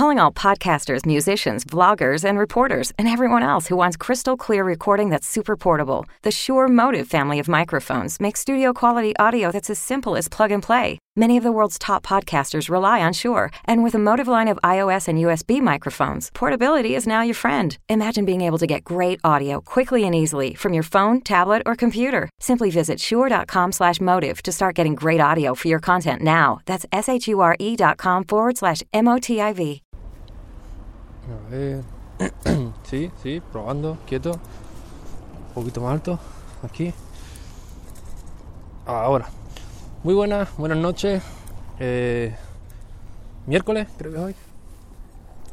calling all podcasters, musicians, vloggers, and reporters, and everyone else who wants crystal clear recording that's super portable. The Shure Motive family of microphones makes studio quality audio that's as simple as plug and play. Many of the world's top podcasters rely on Shure, and with a Motive line of iOS and USB microphones, portability is now your friend. Imagine being able to get great audio quickly and easily from your phone, tablet, or computer. Simply visit shure.com/motive to start getting great audio for your content now. That's s h u r e.com forward slash m o t i v. Sí, sí, probando, quieto. Un poquito más alto. Aquí. Ahora. Muy buenas, buenas noches. Eh, miércoles, creo que es hoy.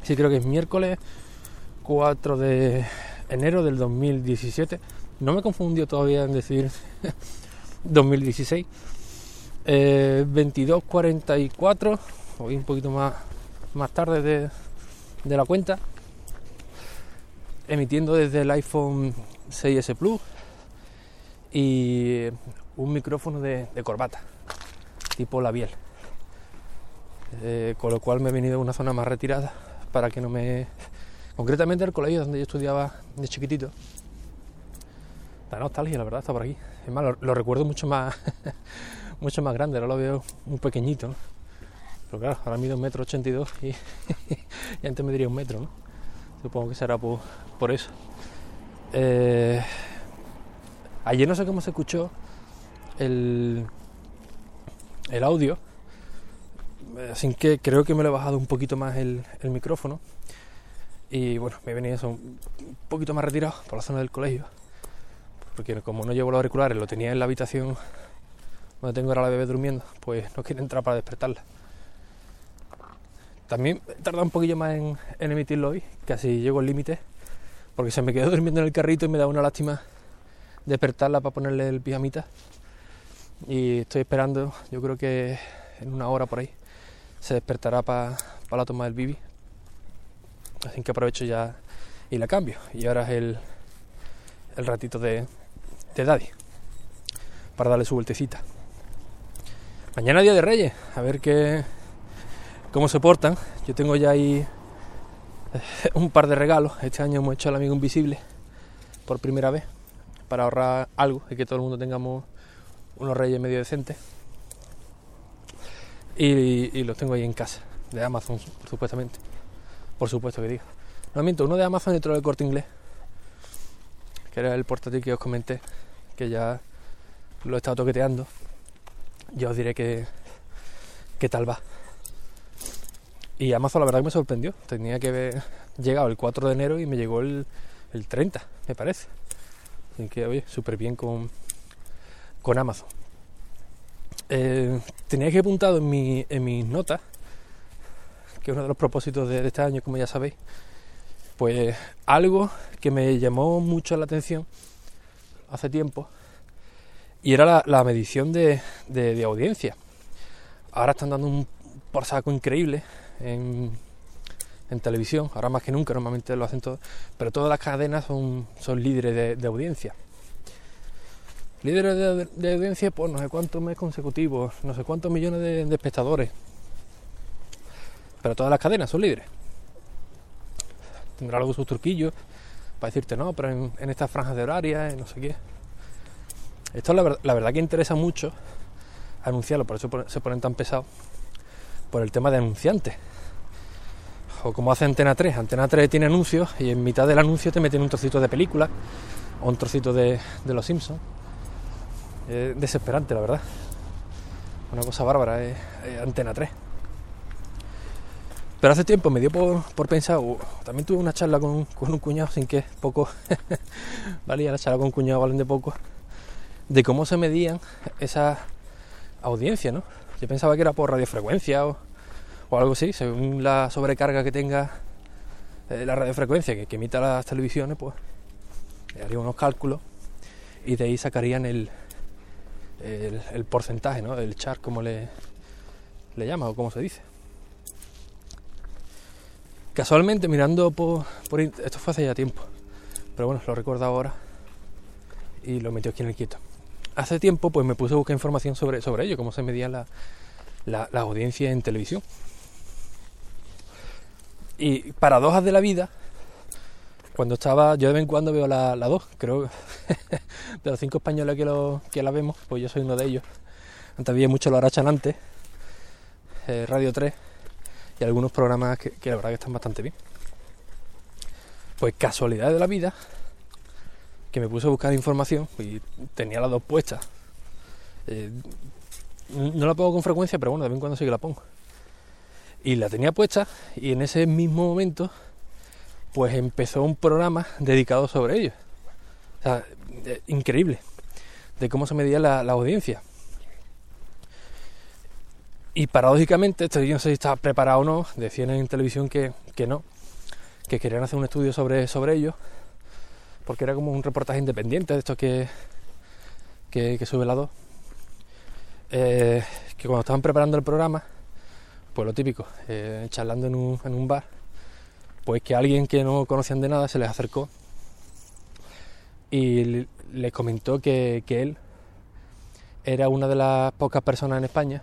Sí, creo que es miércoles 4 de enero del 2017. No me confundió todavía en decir 2016. Eh, 22.44, hoy un poquito más, más tarde de, de la cuenta. Emitiendo desde el iPhone 6S Plus y un micrófono de, corbata, tipo labial. Eh, con lo cual me he venido a una zona más retirada para que no me. Concretamente el colegio donde yo estudiaba de chiquitito. La nostalgia, la verdad, está por aquí. Es más, lo, recuerdo mucho más, mucho más grande, ahora lo veo un pequeñito. Pero claro, ahora mido un metro ochenta y dos y, antes me diría un metro. Supongo que será por, eso. Eh, ayer no sé cómo se escuchó el, el audio, así que creo que me lo he bajado un poquito más el, el micrófono. Y bueno, me he venido eso un poquito más retirado por la zona del colegio. Porque como no llevo los auriculares, lo tenía en la habitación donde tengo ahora la bebé durmiendo, pues no quiero entrar para despertarla. También he tardado un poquillo más en, emitirlo hoy, casi llego al límite, porque se me quedó durmiendo en el carrito y me da una lástima despertarla para ponerle el pijamita. Y estoy esperando, yo creo que en una hora por ahí se despertará para la toma del bibi. Así que aprovecho ya y la cambio. Y ahora es el, el ratito de, de Daddy para darle su vueltecita. Mañana día de Reyes, a ver qué cómo se portan. Yo tengo ya ahí eh, un par de regalos. Este año hemos hecho el amigo invisible por primera vez para ahorrar algo y que todo el mundo tengamos unos Reyes medio decentes. Y, los tengo ahí en casa, de Amazon supuestamente. Por supuesto que digo. No miento, uno de Amazon y otro del corte inglés. Que era el portátil que os comenté. Que ya lo he estado toqueteando. Ya os diré que, qué tal va. Y Amazon la verdad que me sorprendió. Tenía que haber llegado el 4 de enero y me llegó el, el 30, me parece. Así que, oye, súper bien con, con Amazon. Eh, tenía que apuntado en, mi, en mis notas, que uno de los propósitos de, este año, como ya sabéis, pues algo que me llamó mucho la atención hace tiempo y era la, medición de, de, de, audiencia. Ahora están dando un por saco increíble en, televisión, ahora más que nunca, normalmente lo hacen todos, pero todas las cadenas son, líderes de, audiencia. Líderes de, audiencia por no sé cuántos meses consecutivos, no sé cuántos millones de, espectadores. Pero todas las cadenas son líderes tendrá algo sus truquillos para decirte no, pero en, estas franjas de horaria, no sé qué. Esto la, la, verdad que interesa mucho anunciarlo, por eso se ponen tan pesados, por el tema de anunciantes. O como hace Antena 3, Antena 3 tiene anuncios y en mitad del anuncio te meten un trocito de película o un trocito de, de Los Simpsons. Es desesperante, la verdad. Una cosa bárbara es, es Antena 3. Pero hace tiempo me dio por, por pensar, también tuve una charla con, con, un cuñado, sin que poco valía la charla con un cuñado, valen de poco, de cómo se medían esas audiencias, ¿no? Yo pensaba que era por radiofrecuencia o, o algo así, según la sobrecarga que tenga eh, la radiofrecuencia que, emita las televisiones, pues haría unos cálculos y de ahí sacarían el, el, porcentaje, ¿no? El char, como le, le llama o como se dice casualmente mirando por, por, esto fue hace ya tiempo pero bueno lo recuerdo ahora y lo metió aquí en el quieto hace tiempo pues me puse a buscar información sobre, sobre ello cómo se medía la, la, la audiencia en televisión Y paradojas de la vida, cuando estaba, yo de vez en cuando veo la 2, creo, de los cinco españoles que, lo, que la vemos, pues yo soy uno de ellos. Antes había mucho lo harachan antes, eh, Radio 3, y algunos programas que, que la verdad que están bastante bien. Pues casualidad de la vida, que me puse a buscar información y tenía las dos puestas. Eh, no la pongo con frecuencia, pero bueno, de vez en cuando sí que la pongo. Y la tenía puesta y en ese mismo momento pues empezó un programa dedicado sobre ello. Eh, increíble de cómo se medía la, audiencia. Y paradójicamente, esto yo no sé si estaba preparado o no, decían en televisión que, que no, que querían hacer un estudio sobre, sobre porque era como un reportaje independiente de esto que, que, sube la 2. Eh, que cuando estaban preparando el programa, pues lo típico, eh, charlando en un, en un bar, pues que alguien que no conocían de nada se les acercó y les comentó que, él era una de las pocas personas en España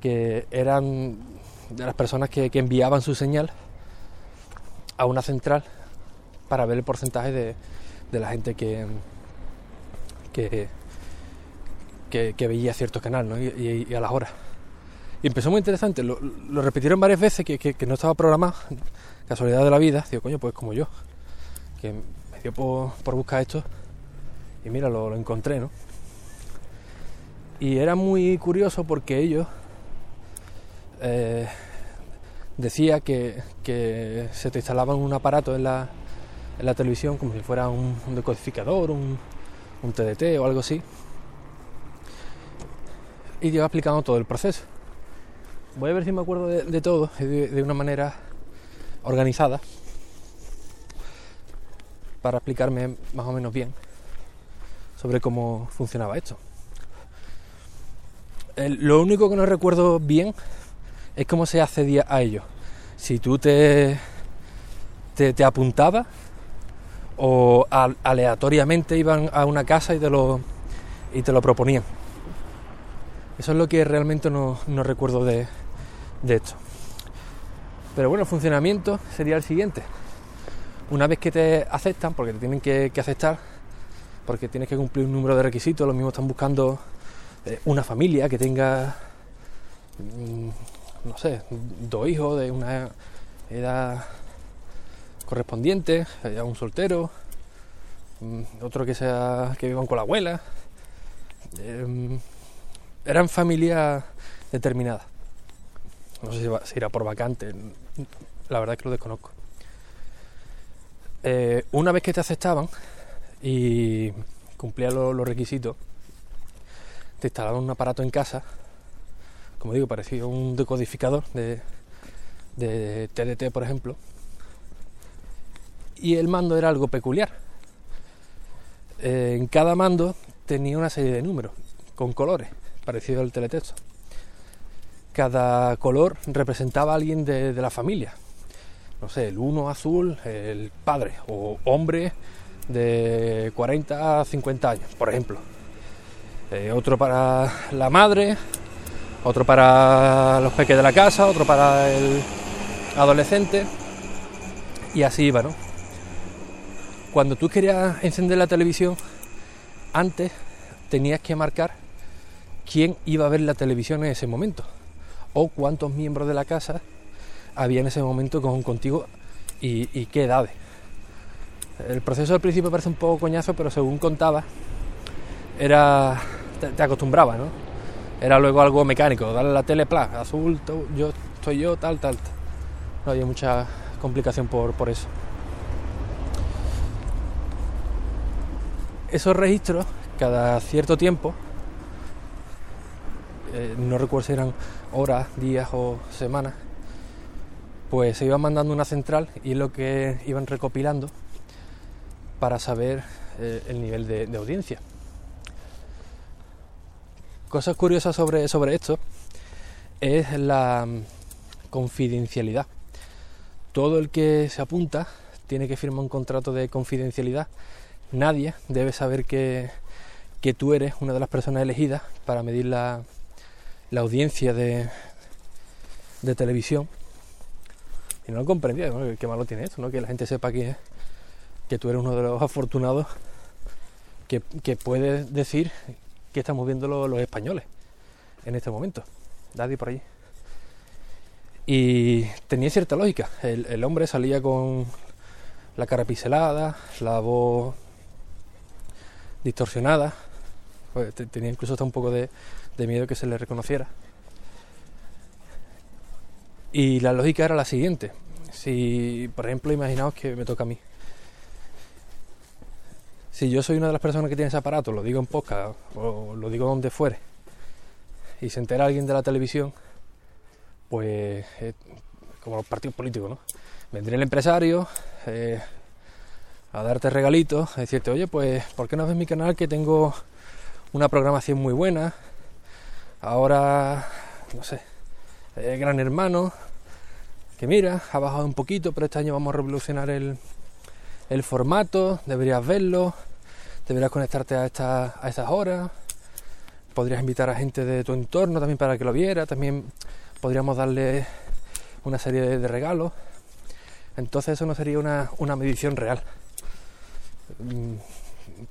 que eran de las personas que, enviaban su señal a una central para ver el porcentaje de, la gente que, que, que, veía cierto canal y a las horas. Y empezó muy interesante, lo, repitieron varias veces que, no estaba programado, casualidad de la vida, digo, coño, pues como yo, que me dio por, buscar esto. Y mira, lo, encontré, ¿no? Y era muy curioso porque ellos eh, decía que, se te instalaba un aparato en la, en la televisión como si fuera un, decodificador, un, un TDT o algo así. Y iba explicando todo el proceso. Voy a ver si me acuerdo de, todo de, una manera organizada para explicarme más o menos bien sobre cómo funcionaba esto. lo único que no recuerdo bien es cómo se accedía a ello. Si tú te, te, apuntabas o aleatoriamente iban a una casa y te lo, y te lo proponían. Eso es lo que realmente no recuerdo de, de esto. Pero bueno, el funcionamiento sería el siguiente. Una vez que te aceptan, porque te tienen que, aceptar, porque tienes que cumplir un número de requisitos, los mismos están buscando eh, una familia que tenga, mm, no sé, dos hijos de una edad correspondiente, ya un soltero, mm, otro que sea que vivan con la abuela. Em, eran familias determinadas. No sé si, irá por vacante, la verdad es que lo desconozco. Eh, una vez que te aceptaban y cumplías los, requisitos, te instalaban un aparato en casa, como digo, parecido a un decodificador de, de TDT, por ejemplo, y el mando era algo peculiar. Eh, en cada mando tenía una serie de números con colores, parecido al teletexto cada color representaba a alguien de, la familia. No sé, el uno azul, el padre, o hombre de 40 a 50 años, por ejemplo. Eh, otro para la madre, otro para los peques de la casa, otro para el adolescente, y así iba, ¿no? Cuando tú querías encender la televisión, antes tenías que marcar quién iba a ver la televisión en ese momento o cuántos miembros de la casa había en ese momento con, contigo y, qué edades. El proceso al principio parece un poco coñazo, pero según contaba, era te, acostumbraba, ¿no? Era luego algo mecánico, darle la tele, pla, azul, yo estoy yo, tal, tal, No había mucha complicación por, por eso. Esos registros, cada cierto tiempo, eh, no recuerdo si eran horas, días o semanas, pues se iban mandando una central y lo que iban recopilando para saber eh, el nivel de, audiencia. Cosas curiosas sobre, sobre esto es la mm, confidencialidad. Todo el que se apunta tiene que firmar un contrato de confidencialidad. Nadie debe saber que, que tú eres una de las personas elegidas para medir la, la audiencia de, de televisión Y no lo comprendía, qué malo tiene esto. Que la gente sepa que, que tú eres uno de los afortunados que, que puede decir que estamos viendo los, españoles en este momento. Daddy por allí. Y tenía cierta lógica. El, hombre salía con la cara piselada, la voz distorsionada. Pues, te- tenía incluso hasta un poco de, de miedo que se le reconociera. Y la lógica era la siguiente. Si, por ejemplo, imaginaos que me toca a mí. Si yo soy una de las personas que tiene ese aparato, lo digo en podcast o lo digo donde fuere, y se entera alguien de la televisión, pues eh, como los partidos políticos, ¿no? Vendría el empresario eh, a darte regalitos, a decirte, oye, pues, ¿por qué no ves mi canal que tengo una programación muy buena? Ahora, no sé, Gran Hermano, que mira, ha bajado un poquito, pero este año vamos a revolucionar el, el formato, deberías verlo, deberías conectarte a, esta, a estas horas, podrías invitar a gente de tu entorno también para que lo viera, también podríamos darle una serie de, de regalos. Entonces eso no sería una, una medición real,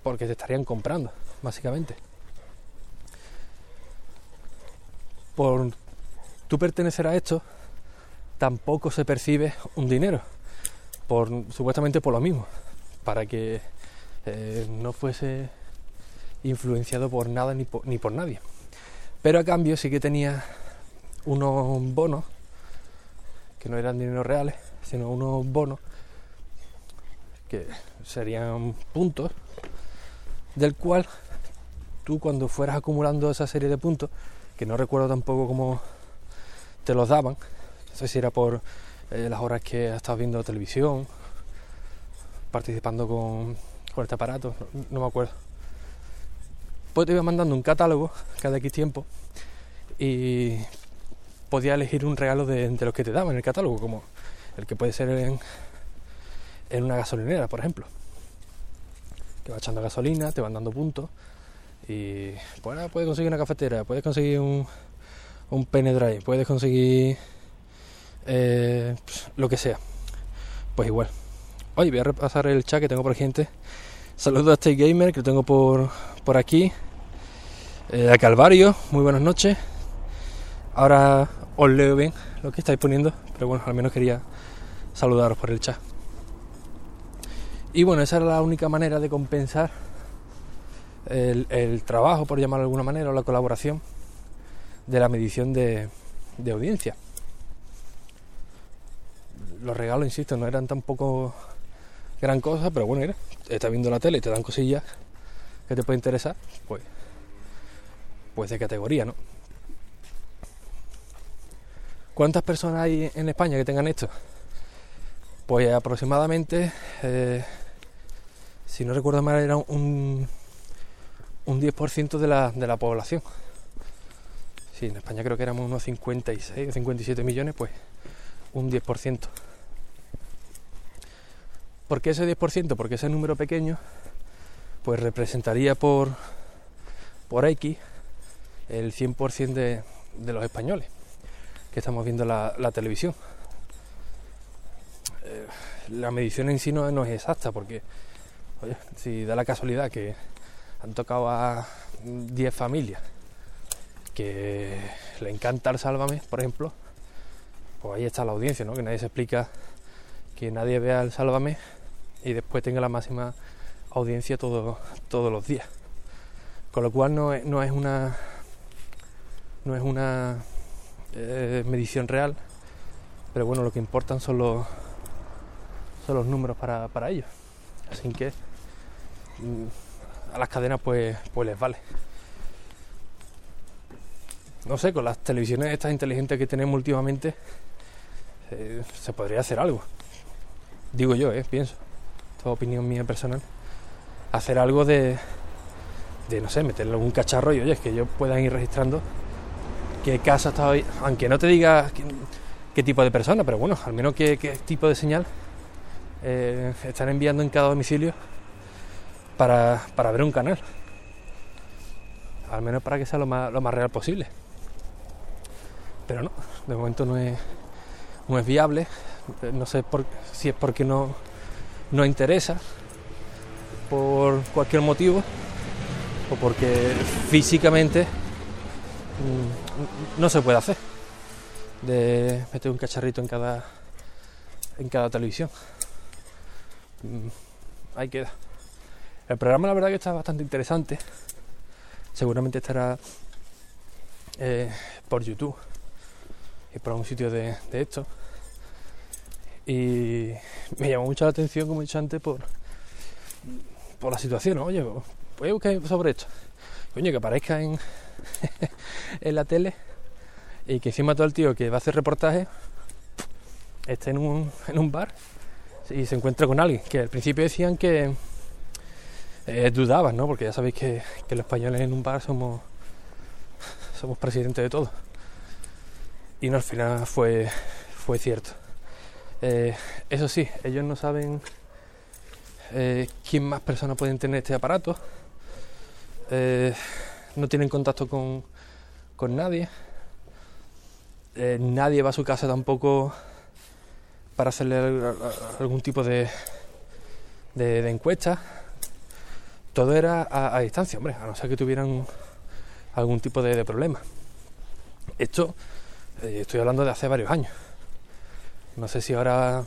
porque te estarían comprando, básicamente. Por tú pertenecer a esto, tampoco se percibe un dinero, por, supuestamente por lo mismo, para que eh, no fuese influenciado por nada ni por, ni por nadie. Pero a cambio sí que tenía unos bonos, que no eran dineros reales, sino unos bonos que serían puntos, del cual tú cuando fueras acumulando esa serie de puntos, que no recuerdo tampoco cómo te los daban, no sé si era por eh, las horas que has estado viendo televisión, participando con, con este aparato, no, me acuerdo. Pues te iba mandando un catálogo cada X tiempo y podía elegir un regalo de, de los que te daban en el catálogo, como el que puede ser en, en una gasolinera, por ejemplo. Que va echando gasolina, te van dando puntos y pues ahora puedes conseguir una cafetera, puedes conseguir un, un pene drive, puedes conseguir eh, pues, lo que sea. Pues igual. Hoy voy a repasar el chat que tengo por gente. Saludos a este gamer que lo tengo por, por aquí. Eh, a Calvario, muy buenas noches. Ahora os leo bien lo que estáis poniendo, pero bueno, al menos quería saludaros por el chat. Y bueno, esa era la única manera de compensar el, trabajo, por llamarlo de alguna manera, o la colaboración de la medición de, de audiencia. Los regalos, insisto, no eran tampoco gran cosa, pero bueno, mira, estás viendo la tele y te dan cosillas que te pueden interesar, pues, pues de categoría, ¿no? ¿Cuántas personas hay en España que tengan esto? Pues aproximadamente, eh, si no recuerdo mal, era un, un 10% de la, de la población. Sí, en España creo que éramos unos 56 o 57 millones, pues un 10%. ¿Por qué ese 10%? Porque ese número pequeño pues representaría por, por X el 100% de, de los españoles que estamos viendo la, la televisión. Eh, la medición en sí no, no es exacta porque, si da la casualidad que han tocado a 10 familias que le encanta el Sálvame, por ejemplo, pues ahí está la audiencia, ¿no? Que nadie se explica que nadie vea el Sálvame y después tenga la máxima audiencia todo, todos los días. Con lo cual no es, no es una no es una eh, medición real, pero bueno, lo que importan son los son los números para, para ellos. Así que a las cadenas pues, pues les vale. No sé, con las televisiones estas inteligentes que tenemos últimamente eh, se podría hacer algo. Digo yo, eh, pienso. Toda opinión mía personal. Hacer algo de, de no sé, meterle algún cacharro y oye, es que ellos puedan ir registrando qué casa está hoy, aunque no te diga qué, tipo de persona, pero bueno, al menos qué, qué tipo de señal eh, están enviando en cada domicilio para, para ver un canal. Al menos para que sea lo más, lo más real posible. Pero no, de momento no es, no es viable, no sé por, si es porque no, no interesa, por cualquier motivo, o porque físicamente mm, no se puede hacer de meter un cacharrito en cada en cada televisión. Mm, ahí queda. El programa la verdad que está bastante interesante. Seguramente estará eh, por YouTube y por un sitio de, de esto. Y me llamó mucho la atención, como he dicho antes, por, por la situación. Oye, voy a buscar sobre esto. Coño, que aparezca en, en la tele y que encima todo el tío que va a hacer reportaje esté en un, en un bar y se encuentra con alguien. Que al principio decían que eh, dudaban, ¿no? Porque ya sabéis que, los españoles en un bar somos, somos presidentes de todo. Y no, al final fue, fue cierto. Eh, eso sí, ellos no saben eh, quién más personas pueden tener este aparato. Eh, no tienen contacto con, con nadie. Nadie va a su casa tampoco para hacerle algún tipo de, de encuesta. Todo era a, distancia, hombre, a no ser que tuvieran algún tipo de, problema. Esto eh, estoy hablando de hace varios años. No sé si ahora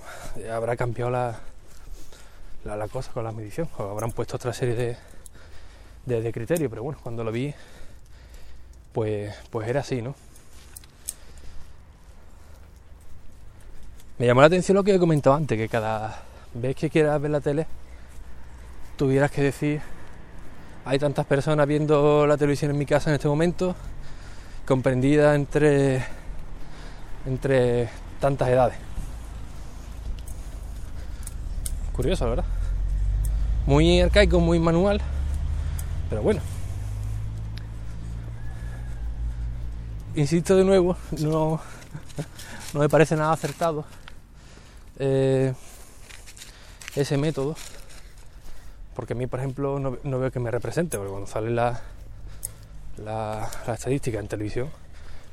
habrá cambiado la, la, la cosa con la medición o habrán puesto otra serie de, de, de criterios, pero bueno, cuando lo vi, pues, pues era así, ¿no? Me llamó la atención lo que he comentado antes, que cada vez que quieras ver la tele, tuvieras que decir, hay tantas personas viendo la televisión en mi casa en este momento, comprendida entre, entre tantas edades. Curioso, verdad. Muy arcaico, muy manual, pero bueno. Insisto de nuevo, no, no me parece nada acertado eh, ese método, porque a mí, por ejemplo, no, no, veo que me represente, porque cuando sale la, la, estadística en televisión,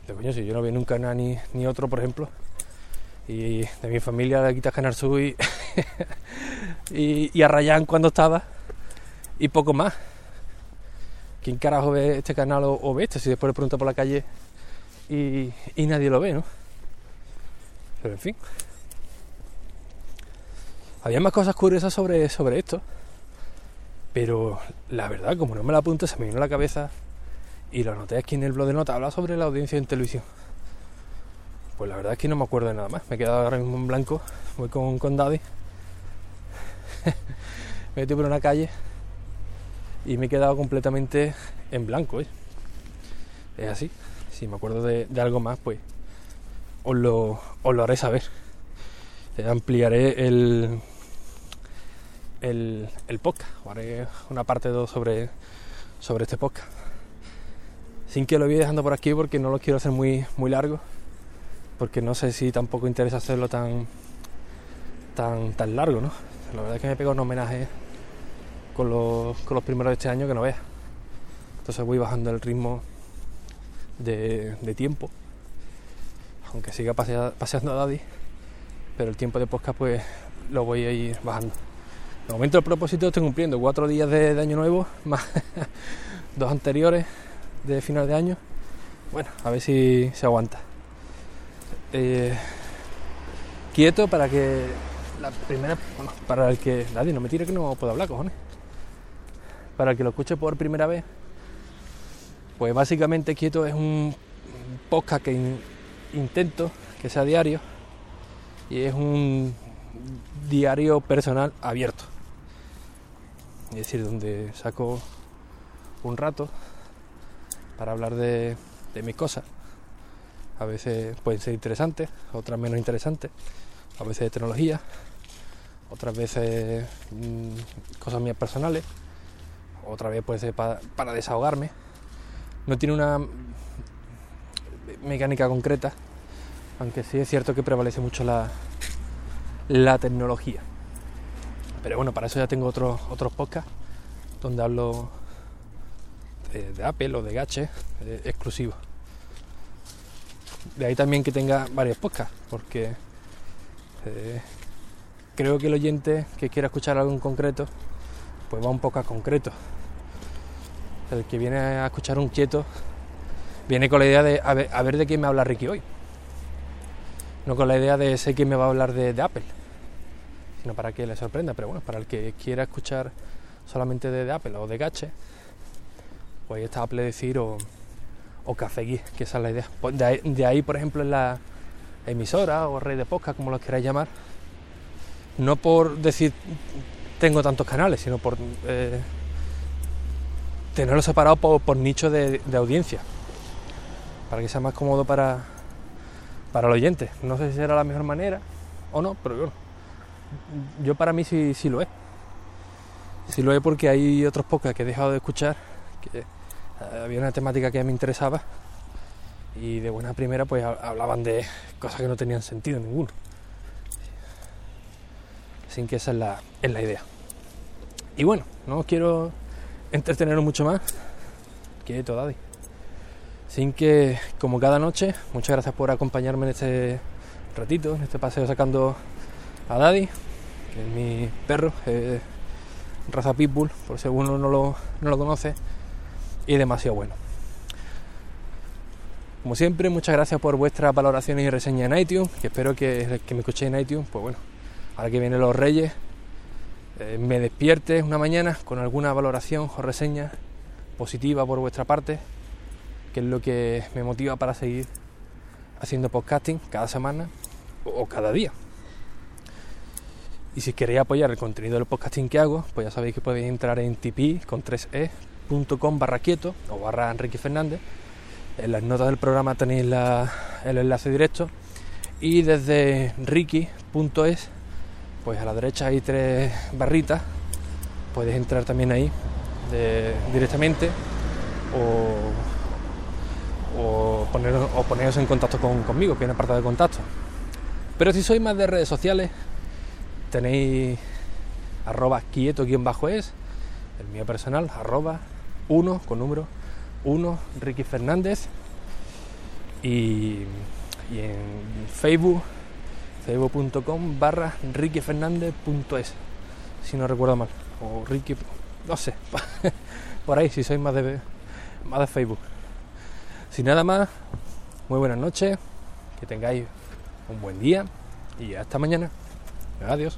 de coño, si yo no veo nunca nada ni, ni otro, por ejemplo, y de mi familia le quitas Canal Sur y, y, y a Rayán cuando estaba, y poco más. ¿Quién carajo ve este canal o, ve este? Si después le pregunto por la calle y, y nadie lo ve, ¿no? Pero en fin. Había más cosas curiosas sobre, sobre esto. Pero la verdad, como no me la apunto, se me vino a la cabeza y lo anoté aquí en el blog de nota. Habla sobre la audiencia en televisión. Pues la verdad es que no me acuerdo de nada más. Me he quedado ahora mismo en blanco. Voy con, con Daddy. me metí por una calle y me he quedado completamente en blanco. ¿eh? Es así. Si me acuerdo de, de algo más, pues os lo, os lo haré saber. Eh, ampliaré el, el, el podcast, o haré una parte 2 sobre, sobre este podcast. Sin que lo voy dejando por aquí porque no lo quiero hacer muy, muy largo, porque no sé si tampoco interesa hacerlo tan, tan, tan largo, ¿no? La verdad es que me he pegado un homenaje con los, con los primeros de este año que no veas. Entonces voy bajando el ritmo de, tiempo, aunque siga pasea, paseando a Daddy, pero el tiempo de podcast pues lo voy a ir bajando. De momento el propósito estoy cumpliendo cuatro días de, año nuevo, más dos anteriores de final de año. Bueno, a ver si se aguanta. Eh, quieto para que la primera, bueno, para el que nadie no me tire que no puedo hablar, cojones. Para el que lo escuche por primera vez, pues básicamente quieto es un podcast que in, intento que sea diario y es un diario personal abierto es decir, donde saco un rato para hablar de, de mis cosas. A veces pueden ser interesantes, otras menos interesantes, a veces de tecnología, otras veces mmm, cosas mías personales, otra vez puede ser para, para desahogarme. No tiene una mecánica concreta, aunque sí es cierto que prevalece mucho la, la tecnología. Pero bueno, para eso ya tengo otros otros podcasts donde hablo de, Apple o de Gache eh, exclusivos. De ahí también que tenga varios podcasts, porque Eh, creo que el oyente que quiera escuchar algo en concreto, pues va un poco a concreto. El que viene a escuchar un quieto, viene con la idea de a ver, de quién me habla Ricky hoy. No con la idea de sé quién me va a hablar de, Apple, sino para que le sorprenda. Pero bueno, para el que quiera escuchar solamente de, Apple o de Gache, pues ahí está Apple decir o, o Café que esa es la idea. Pues de, ahí, por ejemplo, en la emisora o red de podcast, como lo queráis llamar, no por decir tengo tantos canales, sino por eh, tenerlo separado por, nicho de, audiencia, para que sea más cómodo para, para el oyente. No sé si será la mejor manera o no, pero bueno, yo para mí sí, sí lo es. Sí lo es porque hay otros podcasts que he dejado de escuchar, que eh, había una temática que me interesaba y de buena primera pues hablaban de cosas que no tenían sentido ninguno. Sin que esa es la, es la idea. Y bueno, no quiero entreteneros mucho más. Quieto, Daddy. Sin que, como cada noche, muchas gracias por acompañarme en este ratito, en este paseo sacando a Daddy, que es mi perro, raza Pitbull, por si alguno no lo, no lo conoce, y demasiado bueno. Como siempre, muchas gracias por vuestras valoraciones y reseñas en iTunes, que espero que, que me escuchéis en iTunes, pues bueno, ahora que vienen los Reyes, eh, me despierte una mañana con alguna valoración o reseña positiva por vuestra parte, que es lo que me motiva para seguir haciendo podcasting cada semana o cada día. Y si queréis apoyar el contenido del podcasting que hago, pues ya sabéis que podéis entrar en tipi con 3e.com barra quieto o barra Enrique Fernández. En las notas del programa tenéis el enlace directo y desde ricky.es pues a la derecha hay tres barritas, puedes entrar también ahí directamente o, o, poneros, en contacto conmigo, que hay una apartado de contacto. Pero si sois más de redes sociales, tenéis arroba quieto-es, el mío personal, arroba 1 con número 1 Ricky Fernández. Y, y en Facebook facebook.com barra rickyfernandez.es si no recuerdo mal. O Ricky no sé por ahí si sois más de más de Facebook. Sin nada más muy buenas noches que tengáis un buen día y hasta mañana adiós